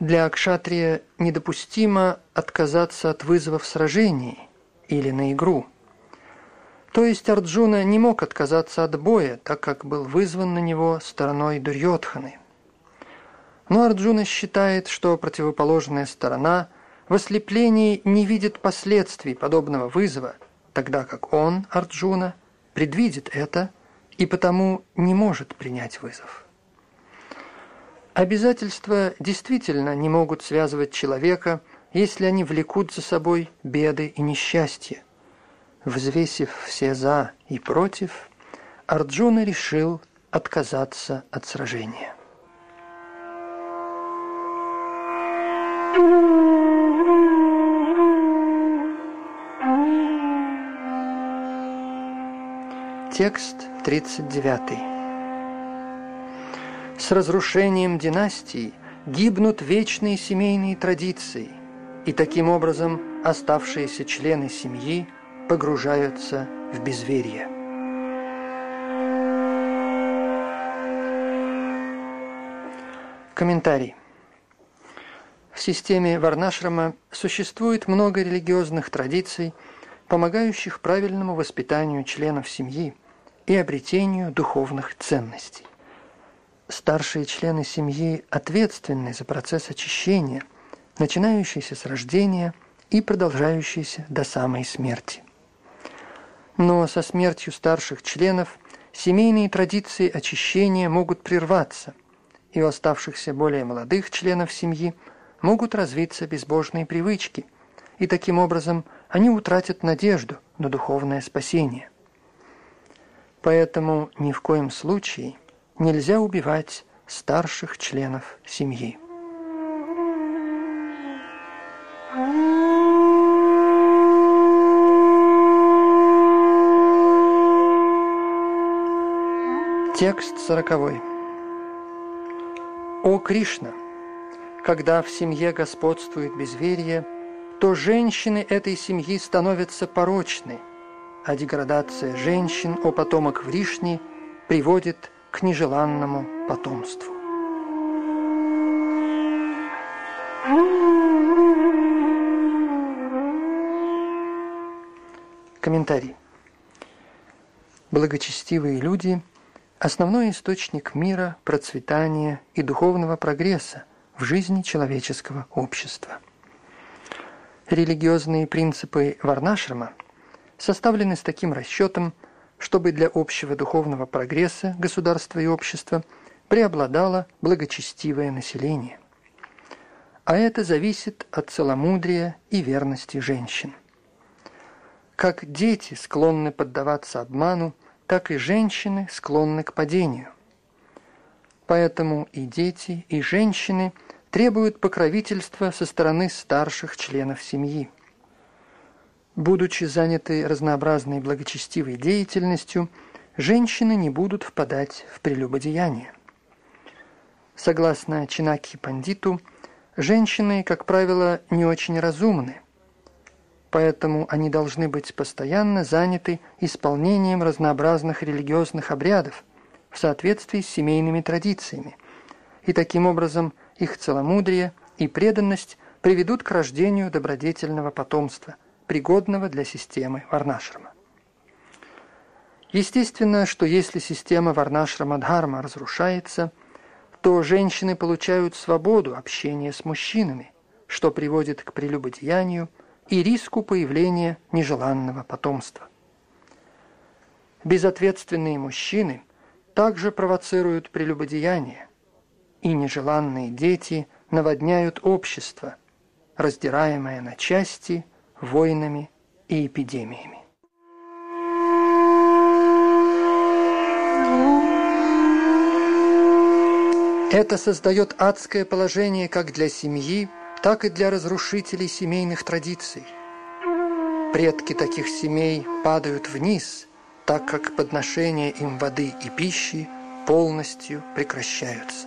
Для Акшатрия недопустимо отказаться от вызова в сражении или на игру. То есть Арджуна не мог отказаться от боя, так как был вызван на него стороной Дурьотханы. Но Арджуна считает, что противоположная сторона в ослеплении не видит последствий подобного вызова, тогда как он, Арджуна, предвидит это и потому не может принять вызов. Обязательства действительно не могут связывать человека, если они влекут за собой беды и несчастья. Взвесив все «за» и «против», Арджуна решил отказаться от сражения. Текст 39. С разрушением династии гибнут вечные семейные традиции, и таким образом оставшиеся члены семьи погружаются в безверие. Комментарий. В системе Варнашрама существует много религиозных традиций, помогающих правильному воспитанию членов семьи и обретению духовных ценностей. Старшие члены семьи ответственны за процесс очищения, начинающийся с рождения и продолжающийся до самой смерти. Но со смертью старших членов семейные традиции очищения могут прерваться, и у оставшихся более молодых членов семьи могут развиться безбожные привычки, и таким образом они утратят надежду на духовное спасение. Поэтому ни в коем случае нельзя убивать старших членов семьи. Текст сороковой. О Кришна! Когда в семье господствует безверие, то женщины этой семьи становятся порочны, а деградация женщин, о потомок Вришни, приводит к нежеланному потомству. Комментарий. Благочестивые люди – основной источник мира, процветания и духовного прогресса в жизни человеческого общества. Религиозные принципы Варнашрама составлены с таким расчетом, чтобы для общего духовного прогресса государства и общества преобладало благочестивое население. А это зависит от целомудрия и верности женщин. Как дети склонны поддаваться обману, так и женщины склонны к падению. Поэтому и дети, и женщины требуют покровительства со стороны старших членов семьи. Будучи заняты разнообразной благочестивой деятельностью, женщины не будут впадать в прелюбодеяние. Согласно Чинаки Пандиту, женщины, как правило, не очень разумны, поэтому они должны быть постоянно заняты исполнением разнообразных религиозных обрядов в соответствии с семейными традициями, и таким образом их целомудрие и преданность приведут к рождению добродетельного потомства, пригодного для системы Варнашрама. Естественно, что если система Варнашрама-Дхарма разрушается, то женщины получают свободу общения с мужчинами, что приводит к прелюбодеянию – и риску появления нежеланного потомства. Безответственные мужчины также провоцируют прелюбодеяние, и нежеланные дети наводняют общество, раздираемое на части войнами и эпидемиями. Это создает адское положение как для семьи, так и для разрушителей семейных традиций. Предки таких семей падают вниз, так как подношения им воды и пищи полностью прекращаются.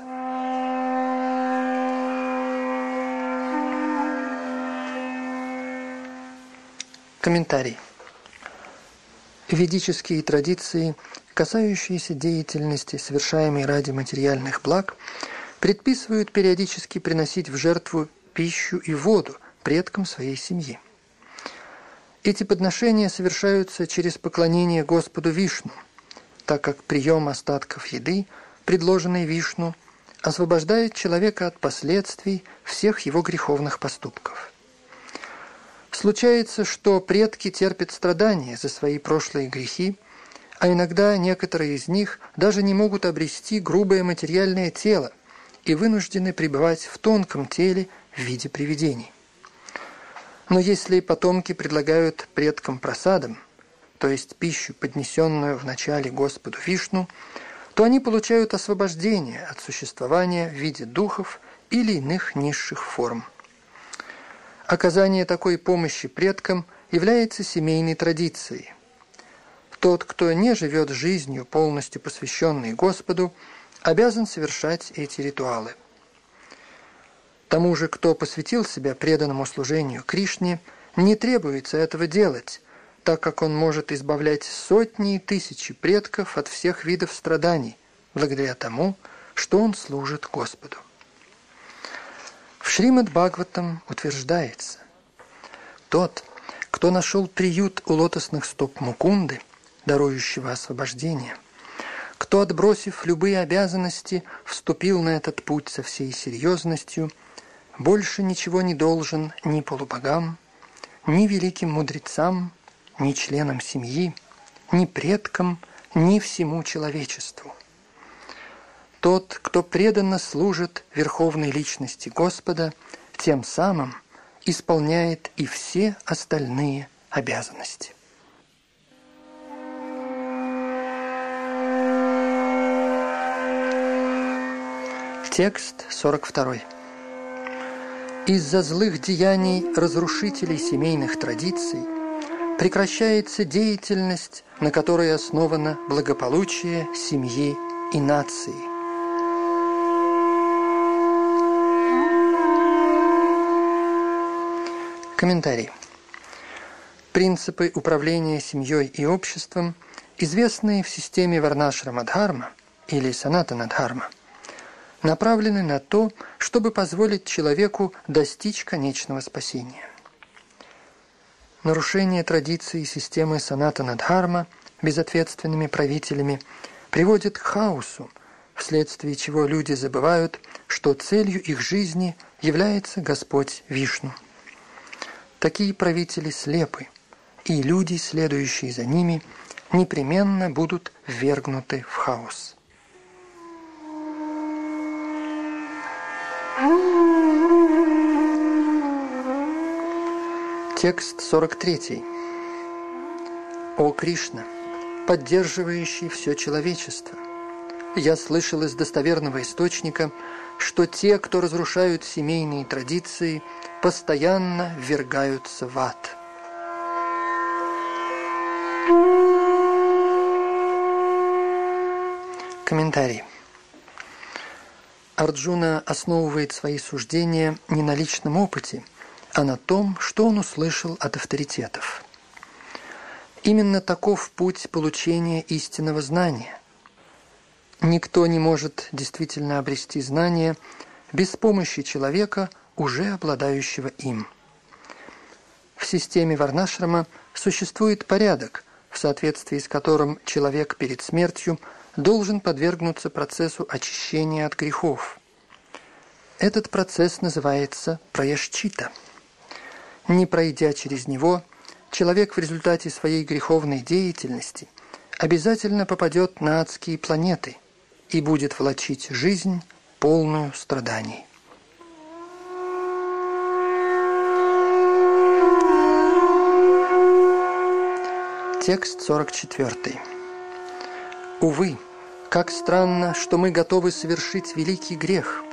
Комментарий. Ведические традиции, касающиеся деятельности, совершаемой ради материальных благ, предписывают периодически приносить в жертву пищу и воду предкам своей семьи. Эти подношения совершаются через поклонение Господу Вишну, так как прием остатков еды, предложенной Вишну, освобождает человека от последствий всех его греховных поступков. Случается, что предки терпят страдания за свои прошлые грехи, а иногда некоторые из них даже не могут обрести грубое материальное тело и вынуждены пребывать в тонком теле в виде привидений. Но если потомки предлагают предкам просадам, то есть пищу, поднесенную в начале Господу Вишну, то они получают освобождение от существования в виде духов или иных низших форм. Оказание такой помощи предкам является семейной традицией. Тот, кто не живет жизнью, полностью посвященной Господу, обязан совершать эти ритуалы – Тому же, кто посвятил себя преданному служению Кришне, не требуется этого делать, так как он может избавлять сотни и тысячи предков от всех видов страданий, благодаря тому, что он служит Господу. В Шримад Бхагаватам утверждается, тот, кто нашел приют у лотосных стоп Мукунды, дарующего освобождение, кто, отбросив любые обязанности, вступил на этот путь со всей серьезностью, больше ничего не должен ни полубогам, ни великим мудрецам, ни членам семьи, ни предкам, ни всему человечеству. Тот, кто преданно служит Верховной Личности Господа, тем самым исполняет и все остальные обязанности. Текст 42. Из-за злых деяний разрушителей семейных традиций прекращается деятельность, на которой основано благополучие семьи и нации. Комментарий. Принципы управления семьей и обществом, известные в системе Варнашрамадхарма или Санатанадхарма – направлены на то, чтобы позволить человеку достичь конечного спасения. Нарушение традиции системы санатана-дхарма безответственными правителями приводит к хаосу, вследствие чего люди забывают, что целью их жизни является Господь Вишну. Такие правители слепы, и люди, следующие за ними, непременно будут ввергнуты в хаос. Текст 43. О Кришна, поддерживающий все человечество, я слышал из достоверного источника, что те, кто разрушают семейные традиции, постоянно ввергаются в ад. Комментарий. Арджуна основывает свои суждения не на личном опыте – а на том, что он услышал от авторитетов. Именно таков путь получения истинного знания. Никто не может действительно обрести знание без помощи человека, уже обладающего им. В системе Варнашрама существует порядок, в соответствии с которым человек перед смертью должен подвергнуться процессу очищения от грехов. Этот процесс называется праяшчита – не пройдя через него, человек в результате своей греховной деятельности обязательно попадет на адские планеты и будет влачить жизнь, полную страданий. Текст 44. Увы, как странно, что мы готовы совершить великий грех,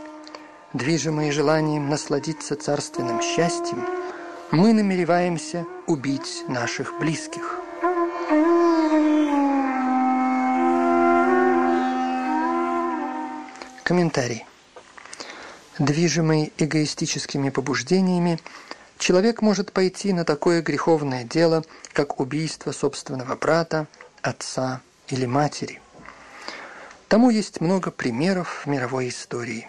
движимые желанием насладиться царственным счастьем – мы намереваемся убить наших близких. Комментарий. Движимый эгоистическими побуждениями, человек может пойти на такое греховное дело, как убийство собственного брата, отца или матери. Тому есть много примеров в мировой истории.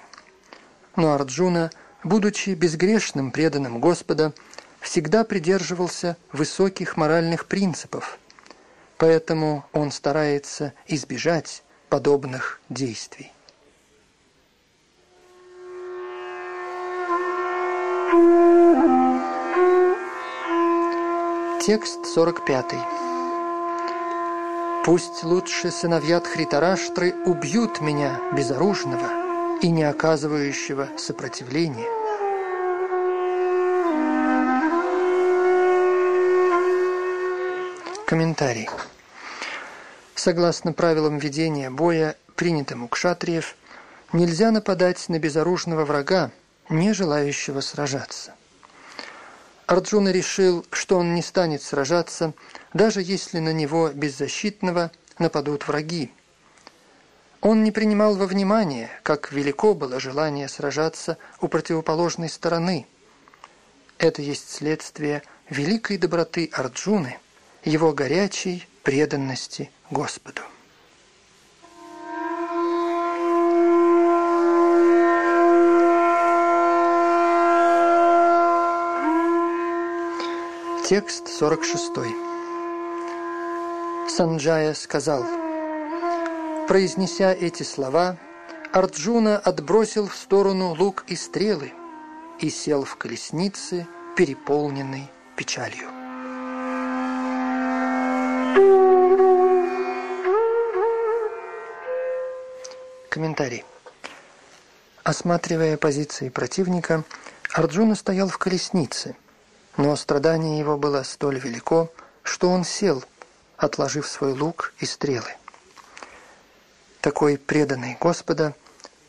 Но Арджуна, будучи безгрешным преданным Господа, всегда придерживался высоких моральных принципов, поэтому он старается избежать подобных действий. Текст 45. «Пусть лучше сыновья Тхритараштры убьют меня, безоружного и не оказывающего сопротивления». Комментарий. Согласно правилам ведения боя, принятым у кшатриев, нельзя нападать на безоружного врага, не желающего сражаться. Арджуна решил, что он не станет сражаться, даже если на него беззащитного нападут враги. Он не принимал во внимание, как велико было желание сражаться у противоположной стороны. Это есть следствие великой доброты Арджуны – его горячей преданности Господу. Текст 46. Санджая сказал, произнеся эти слова, Арджуна отбросил в сторону лук и стрелы и сел в колеснице, переполненной печалью. Комментарий. Осматривая позиции противника, Арджуна стоял в колеснице, но страдание его было столь велико, что он сел, отложив свой лук и стрелы. Такой преданный Господа,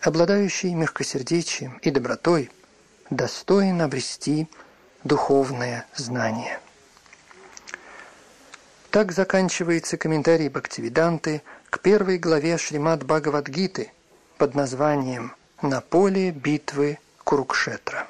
обладающий мягкосердечием и добротой, достоин обрести духовное знание. Так заканчивается комментарий Бхактивиданты к первой главе Шримад Бхагавадгиты под названием «На поле битвы Курукшетра».